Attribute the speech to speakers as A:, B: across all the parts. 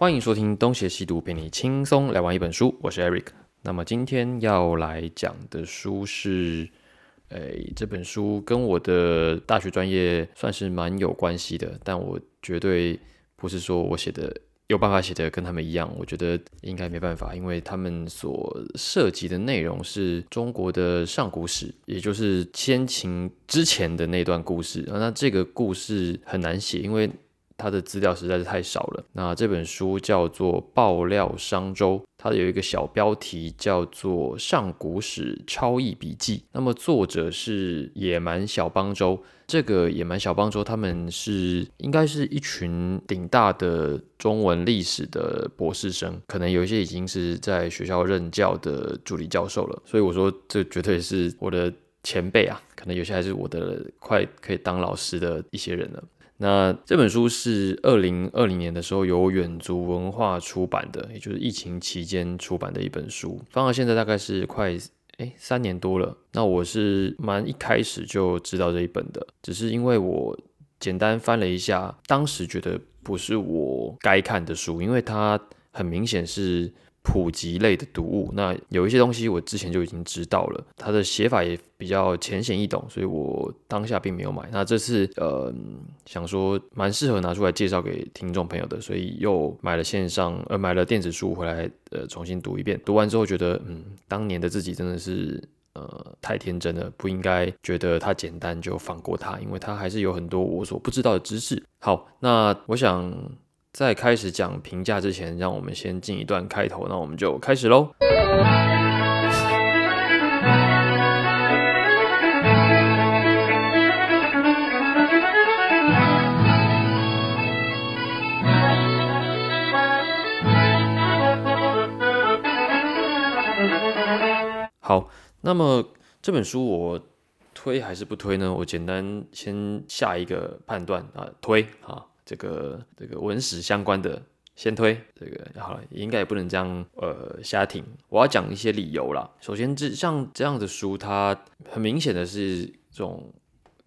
A: 欢迎收听东邪西毒，陪你轻松来玩一本书。我是 Eric。那么今天要来讲的书是，诶，这本书跟我的大学专业算是蛮有关系的，但我绝对不是说我写的有办法写的跟他们一样，我觉得应该没办法，因为他们所涉及的内容是中国的上古史，也就是先秦之前的那段故事。那这个故事很难写，因为它的资料实在是太少了。那这本书叫做《爆料商周》，它有一个小标题叫做《上古史超译笔记》。那么作者是野蛮小邦周。这个野蛮小邦周他们是应该是一群顶大的中文历史的博士生，可能有一些已经是在学校任教的助理教授了。所以我说这绝对是我的前辈啊，可能有些还是我的快可以当老师的一些人了。那这本书是二零二零年的时候由远足文化出版的，也就是疫情期间出版的一本书，放到现在大概是快诶三年多了。那我是蛮一开始就知道这一本的，只是因为我简单翻了一下，当时觉得不是我该看的书，因为它很明显是。普及类的读物，那有一些东西我之前就已经知道了，它的写法也比较浅显易懂，所以我当下并没有买。那这次呃想说蛮适合拿出来介绍给听众朋友的，所以又买了线上呃买了电子书回来呃重新读一遍。读完之后觉得嗯当年的自己真的是呃太天真了，不应该觉得它简单就放过它，因为它还是有很多我所不知道的知识。好，那我想。在开始讲评价之前，让我们先进一段开头，那我们就开始喽。好，那么这本书我推还是不推呢？我简单先下一个判断啊，推啊。这个这个文史相关的先推这个好了，应该也不能这样呃瞎听。我要讲一些理由啦。首先，这像这样的书，它很明显的是这种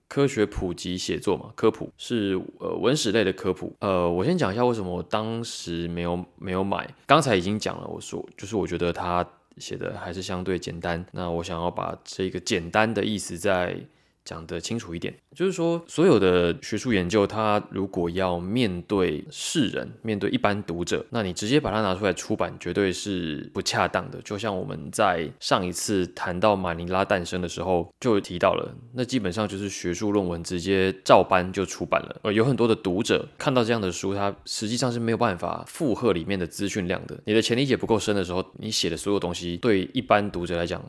A: 科学普及写作嘛，科普是呃文史类的科普。呃，我先讲一下为什么我当时没有没有买。刚才已经讲了，我说就是我觉得它写的还是相对简单。那我想要把这个简单的意思在。讲得清楚一点，就是说，所有的学术研究，它如果要面对世人，面对一般读者，那你直接把它拿出来出版，绝对是不恰当的。就像我们在上一次谈到马尼拉诞生的时候，就提到了，那基本上就是学术论文直接照搬就出版了。呃，有很多的读者看到这样的书，他实际上是没有办法负荷里面的资讯量的。你的前理解不够深的时候，你写的所有东西，对一般读者来讲。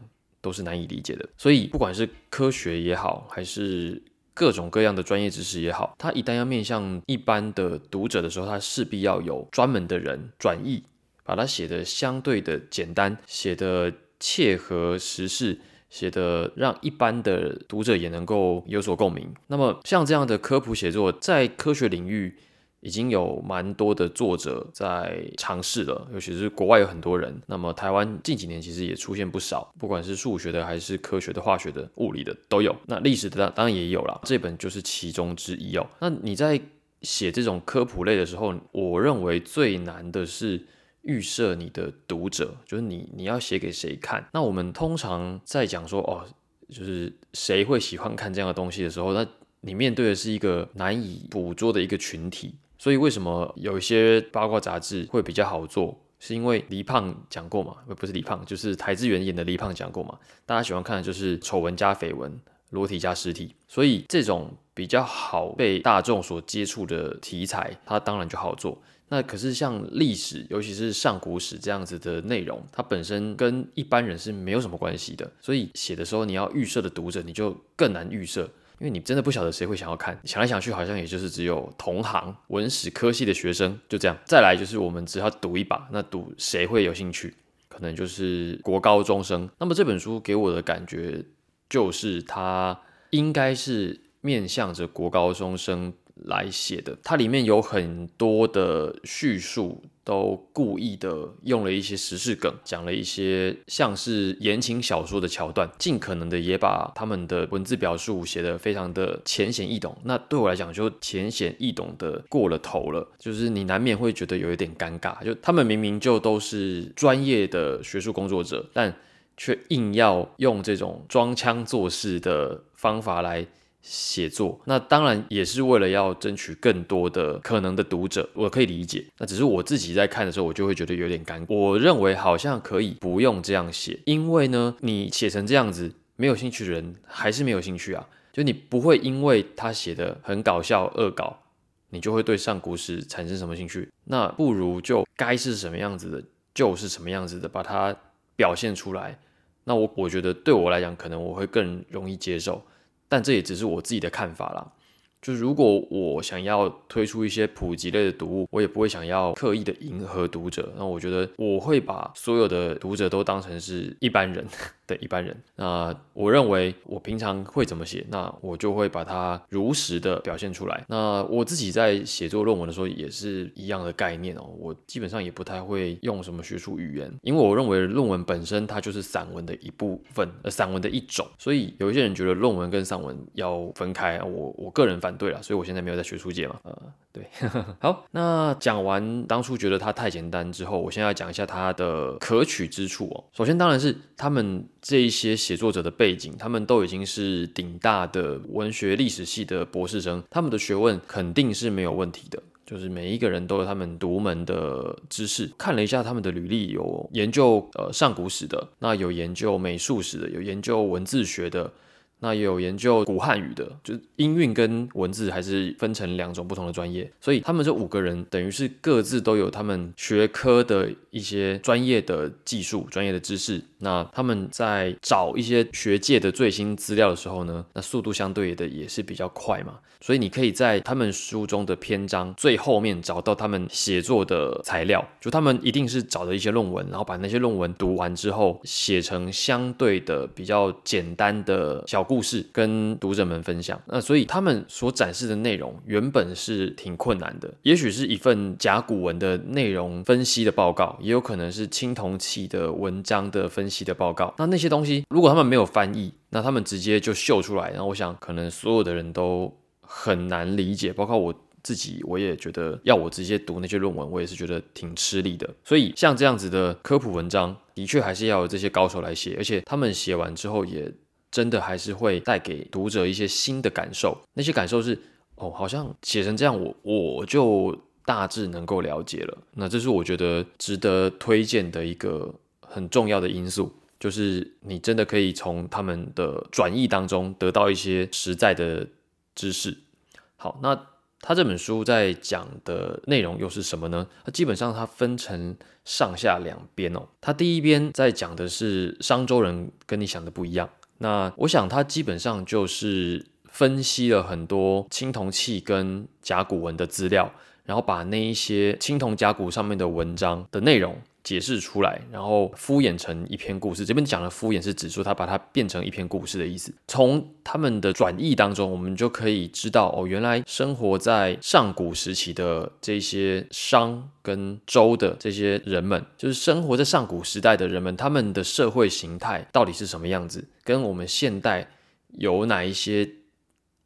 A: 都是难以理解的，所以不管是科学也好，还是各种各样的专业知识也好，它一旦要面向一般的读者的时候，它势必要有专门的人转译，把它写的相对的简单，写的切合时事，写的让一般的读者也能够有所共鸣。那么像这样的科普写作，在科学领域。已经有蛮多的作者在尝试了，尤其是国外有很多人。那么台湾近几年其实也出现不少，不管是数学的还是科学的、化学的、物理的都有。那历史的当然也有了，这本就是其中之一哦。那你在写这种科普类的时候，我认为最难的是预设你的读者，就是你你要写给谁看。那我们通常在讲说哦，就是谁会喜欢看这样的东西的时候，那你面对的是一个难以捕捉的一个群体。所以为什么有一些八卦杂志会比较好做？是因为黎胖讲过嘛？不是黎胖，就是台资源演的黎胖讲过嘛？大家喜欢看的就是丑闻加绯闻，裸体加尸体。所以这种比较好被大众所接触的题材，它当然就好做。那可是像历史，尤其是上古史这样子的内容，它本身跟一般人是没有什么关系的。所以写的时候，你要预设的读者，你就更难预设。因为你真的不晓得谁会想要看，想来想去好像也就是只有同行文史科系的学生就这样。再来就是我们只要赌一把，那赌谁会有兴趣，可能就是国高中生。那么这本书给我的感觉就是它应该是面向着国高中生来写的，它里面有很多的叙述。都故意的用了一些时事梗，讲了一些像是言情小说的桥段，尽可能的也把他们的文字表述写得非常的浅显易懂。那对我来讲，就浅显易懂的过了头了，就是你难免会觉得有一点尴尬。就他们明明就都是专业的学术工作者，但却硬要用这种装腔作势的方法来。写作，那当然也是为了要争取更多的可能的读者，我可以理解。那只是我自己在看的时候，我就会觉得有点尴尬。我认为好像可以不用这样写，因为呢，你写成这样子，没有兴趣的人还是没有兴趣啊。就你不会因为他写的很搞笑恶搞，你就会对上古史产生什么兴趣？那不如就该是什么样子的，就是什么样子的，把它表现出来。那我我觉得对我来讲，可能我会更容易接受。但这也只是我自己的看法啦。就是如果我想要推出一些普及类的读物，我也不会想要刻意的迎合读者。那我觉得我会把所有的读者都当成是一般人。的一般人，那我认为我平常会怎么写，那我就会把它如实的表现出来。那我自己在写作论文的时候也是一样的概念哦，我基本上也不太会用什么学术语言，因为我认为论文本身它就是散文的一部分，呃，散文的一种。所以有一些人觉得论文跟散文要分开，我我个人反对了，所以我现在没有在学术界嘛，呃，对。好，那讲完当初觉得它太简单之后，我现在要讲一下它的可取之处哦。首先当然是他们。这一些写作者的背景，他们都已经是顶大的文学历史系的博士生，他们的学问肯定是没有问题的。就是每一个人都有他们独门的知识。看了一下他们的履历，有研究呃上古史的，那有研究美术史的，有研究文字学的。那也有研究古汉语的，就音韵跟文字还是分成两种不同的专业，所以他们这五个人等于是各自都有他们学科的一些专业的技术、专业的知识。那他们在找一些学界的最新资料的时候呢，那速度相对的也是比较快嘛。所以你可以在他们书中的篇章最后面找到他们写作的材料，就他们一定是找的一些论文，然后把那些论文读完之后，写成相对的比较简单的小故。故事跟读者们分享，那所以他们所展示的内容原本是挺困难的，也许是一份甲骨文的内容分析的报告，也有可能是青铜器的文章的分析的报告。那那些东西如果他们没有翻译，那他们直接就秀出来，然后我想可能所有的人都很难理解，包括我自己，我也觉得要我直接读那些论文，我也是觉得挺吃力的。所以像这样子的科普文章，的确还是要有这些高手来写，而且他们写完之后也。真的还是会带给读者一些新的感受，那些感受是哦，好像写成这样，我我就大致能够了解了。那这是我觉得值得推荐的一个很重要的因素，就是你真的可以从他们的转译当中得到一些实在的知识。好，那他这本书在讲的内容又是什么呢？它基本上它分成上下两边哦。它第一边在讲的是商周人跟你想的不一样。那我想，他基本上就是分析了很多青铜器跟甲骨文的资料，然后把那一些青铜甲骨上面的文章的内容。解释出来，然后敷衍成一篇故事。这边讲的敷衍是指出他把它变成一篇故事的意思。从他们的转译当中，我们就可以知道哦，原来生活在上古时期的这些商跟周的这些人们，就是生活在上古时代的人们，他们的社会形态到底是什么样子？跟我们现代有哪一些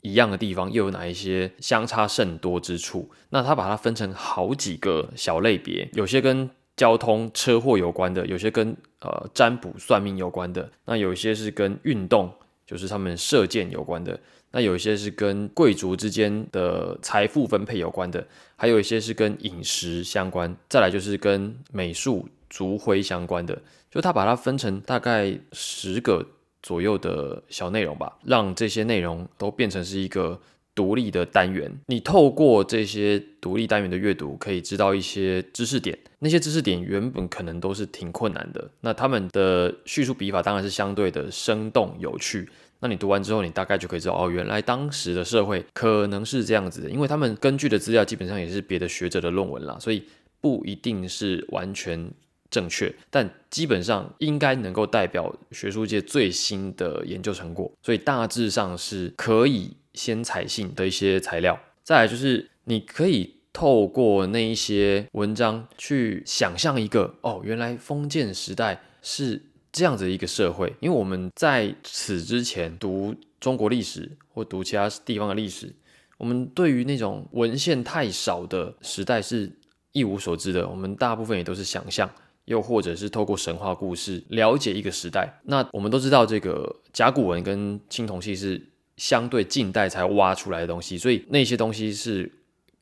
A: 一样的地方，又有哪一些相差甚多之处？那他把它分成好几个小类别，有些跟交通车祸有关的，有些跟呃占卜算命有关的，那有一些是跟运动，就是他们射箭有关的，那有一些是跟贵族之间的财富分配有关的，还有一些是跟饮食相关，再来就是跟美术、族徽相关的，就他把它分成大概十个左右的小内容吧，让这些内容都变成是一个。独立的单元，你透过这些独立单元的阅读，可以知道一些知识点。那些知识点原本可能都是挺困难的，那他们的叙述笔法当然是相对的生动有趣。那你读完之后，你大概就可以知道，哦，原来当时的社会可能是这样子的。因为他们根据的资料基本上也是别的学者的论文啦，所以不一定是完全正确，但基本上应该能够代表学术界最新的研究成果，所以大致上是可以。先采信的一些材料，再来就是你可以透过那一些文章去想象一个哦，原来封建时代是这样子一个社会。因为我们在此之前读中国历史或读其他地方的历史，我们对于那种文献太少的时代是一无所知的。我们大部分也都是想象。又或者是透过神话故事了解一个时代，那我们都知道这个甲骨文跟青铜器是相对近代才挖出来的东西，所以那些东西是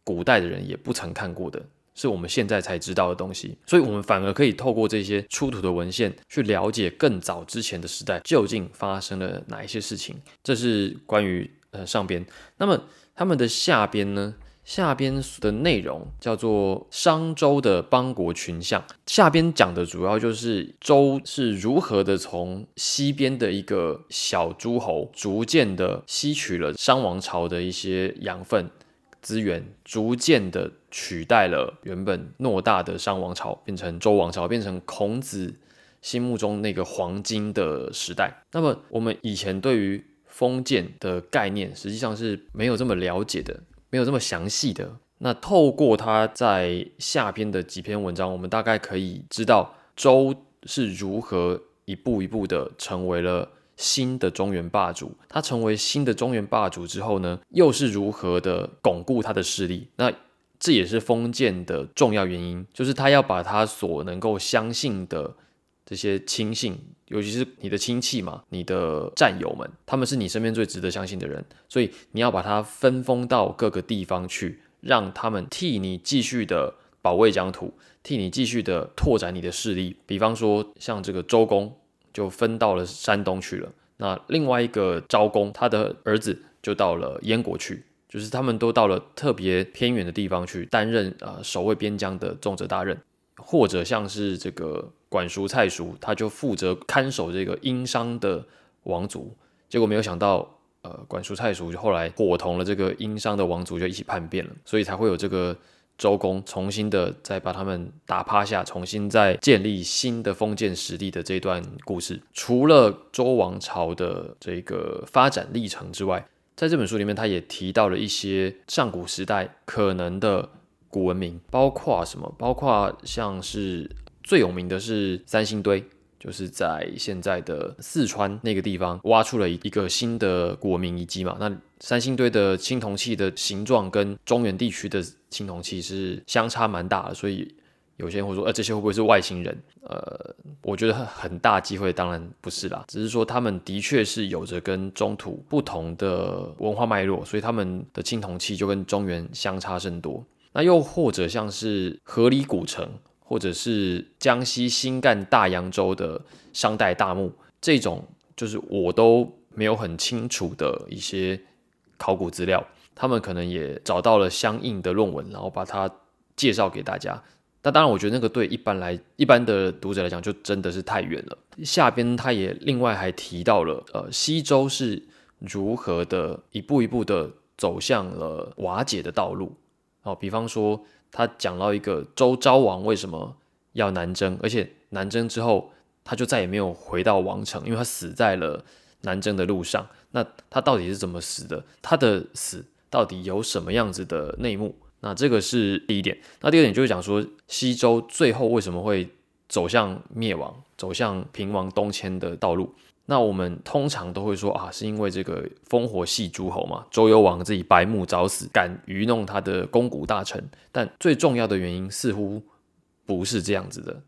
A: 古代的人也不曾看过的，是我们现在才知道的东西，所以我们反而可以透过这些出土的文献去了解更早之前的时代究竟发生了哪一些事情。这是关于呃上边，那么他们的下边呢？下边的内容叫做商周的邦国群像，下边讲的主要就是周是如何的从西边的一个小诸侯，逐渐的吸取了商王朝的一些养分资源，逐渐的取代了原本偌大的商王朝，变成周王朝，变成孔子心目中那个黄金的时代。那么我们以前对于封建的概念，实际上是没有这么了解的。没有这么详细的。那透过他在下篇的几篇文章，我们大概可以知道周是如何一步一步的成为了新的中原霸主。他成为新的中原霸主之后呢，又是如何的巩固他的势力？那这也是封建的重要原因，就是他要把他所能够相信的。这些亲信，尤其是你的亲戚嘛，你的战友们，他们是你身边最值得相信的人，所以你要把他分封到各个地方去，让他们替你继续的保卫疆土，替你继续的拓展你的势力。比方说，像这个周公就分到了山东去了，那另外一个昭公，他的儿子就到了燕国去，就是他们都到了特别偏远的地方去担任啊守卫边疆的重责大任，或者像是这个。管叔蔡叔，他就负责看守这个殷商的王族，结果没有想到，呃，管叔蔡叔就后来伙同了这个殷商的王族，就一起叛变了，所以才会有这个周公重新的再把他们打趴下，重新再建立新的封建实力的这段故事。除了周王朝的这个发展历程之外，在这本书里面，他也提到了一些上古时代可能的古文明，包括什么？包括像是。最有名的是三星堆，就是在现在的四川那个地方挖出了一个新的古文明遗迹嘛。那三星堆的青铜器的形状跟中原地区的青铜器是相差蛮大的，所以有些人会说，呃，这些会不会是外星人？呃，我觉得很大机会，当然不是啦，只是说他们的确是有着跟中土不同的文化脉络，所以他们的青铜器就跟中原相差甚多。那又或者像是河里古城。或者是江西新干大洋洲的商代大墓，这种就是我都没有很清楚的一些考古资料，他们可能也找到了相应的论文，然后把它介绍给大家。那当然，我觉得那个对一般来一般的读者来讲，就真的是太远了。下边他也另外还提到了，呃，西周是如何的一步一步的走向了瓦解的道路。哦，比方说。他讲到一个周昭王为什么要南征，而且南征之后他就再也没有回到王城，因为他死在了南征的路上。那他到底是怎么死的？他的死到底有什么样子的内幕？那这个是第一点。那第二点就是讲说西周最后为什么会走向灭亡，走向平王东迁的道路。那我们通常都会说啊，是因为这个烽火戏诸侯嘛，周幽王自己白目早死，敢愚弄他的肱骨大臣。但最重要的原因似乎不是这样子的，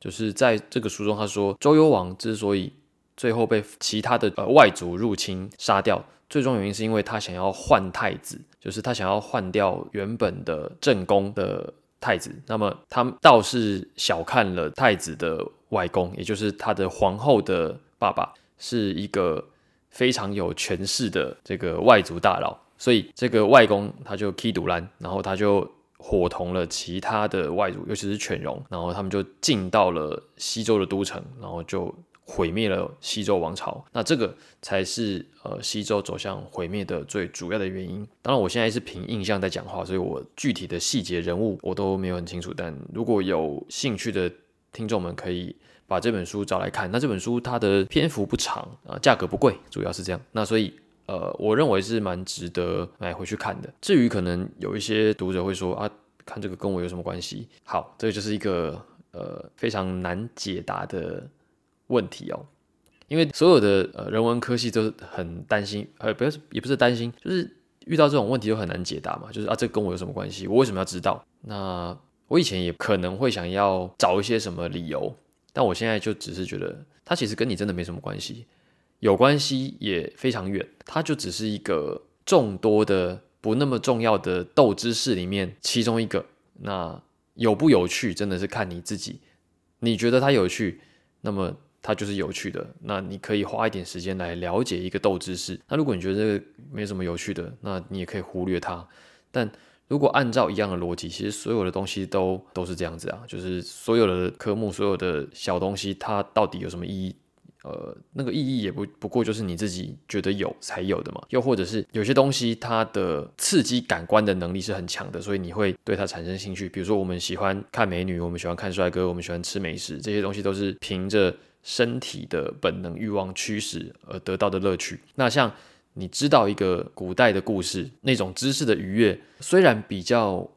A: 就是在这个书中他说，周幽王之所以最后被其他的呃外族入侵杀掉，最终原因是因为他想要换太子，就是他想要换掉原本的正宫的太子。那么他倒是小看了太子的外公，也就是他的皇后的。爸爸是一个非常有权势的这个外族大佬，所以这个外公他就踢独兰，然后他就伙同了其他的外族，尤其是犬戎，然后他们就进到了西周的都城，然后就毁灭了西周王朝。那这个才是呃西周走向毁灭的最主要的原因。当然，我现在是凭印象在讲话，所以我具体的细节人物我都没有很清楚。但如果有兴趣的听众们可以。把这本书找来看，那这本书它的篇幅不长啊，价格不贵，主要是这样。那所以呃，我认为是蛮值得买回去看的。至于可能有一些读者会说啊，看这个跟我有什么关系？好，这个就是一个呃非常难解答的问题哦。因为所有的呃人文科系都很担心，呃，不是也不是担心，就是遇到这种问题都很难解答嘛。就是啊，这跟我有什么关系？我为什么要知道？那我以前也可能会想要找一些什么理由，但我现在就只是觉得，它其实跟你真的没什么关系，有关系也非常远。它就只是一个众多的不那么重要的斗知识里面其中一个。那有不有趣，真的是看你自己。你觉得它有趣，那么。它就是有趣的，那你可以花一点时间来了解一个斗知识。那如果你觉得这个没什么有趣的，那你也可以忽略它。但如果按照一样的逻辑，其实所有的东西都都是这样子啊，就是所有的科目、所有的小东西，它到底有什么意义？呃，那个意义也不不过就是你自己觉得有才有的嘛。又或者是有些东西它的刺激感官的能力是很强的，所以你会对它产生兴趣。比如说我们喜欢看美女，我们喜欢看帅哥，我们喜欢吃美食，这些东西都是凭着。身体的本能欲望驱使而得到的乐趣。那像你知道一个古代的故事，那种知识的愉悦，虽然比较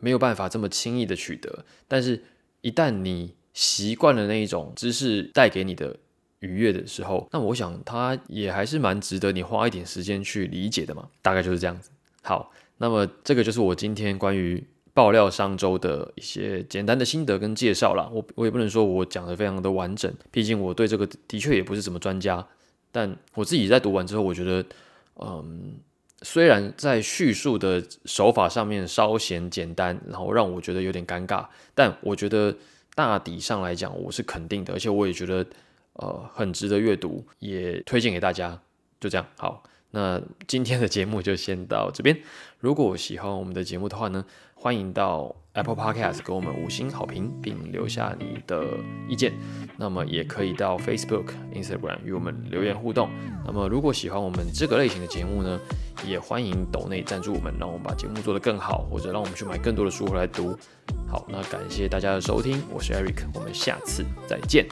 A: 没有办法这么轻易的取得，但是一旦你习惯了那一种知识带给你的愉悦的时候，那我想它也还是蛮值得你花一点时间去理解的嘛。大概就是这样子。好，那么这个就是我今天关于。爆料商周的一些简单的心得跟介绍啦，我我也不能说我讲的非常的完整，毕竟我对这个的确也不是什么专家。但我自己在读完之后，我觉得，嗯，虽然在叙述的手法上面稍显简单，然后让我觉得有点尴尬，但我觉得大体上来讲我是肯定的，而且我也觉得呃很值得阅读，也推荐给大家。就这样，好，那今天的节目就先到这边。如果喜欢我们的节目的话呢？欢迎到 Apple Podcast 给我们五星好评，并留下你的意见。那么也可以到 Facebook、Instagram 与我们留言互动。那么如果喜欢我们这个类型的节目呢，也欢迎抖内赞助我们，让我们把节目做得更好，或者让我们去买更多的书回来读。好，那感谢大家的收听，我是 Eric，我们下次再见。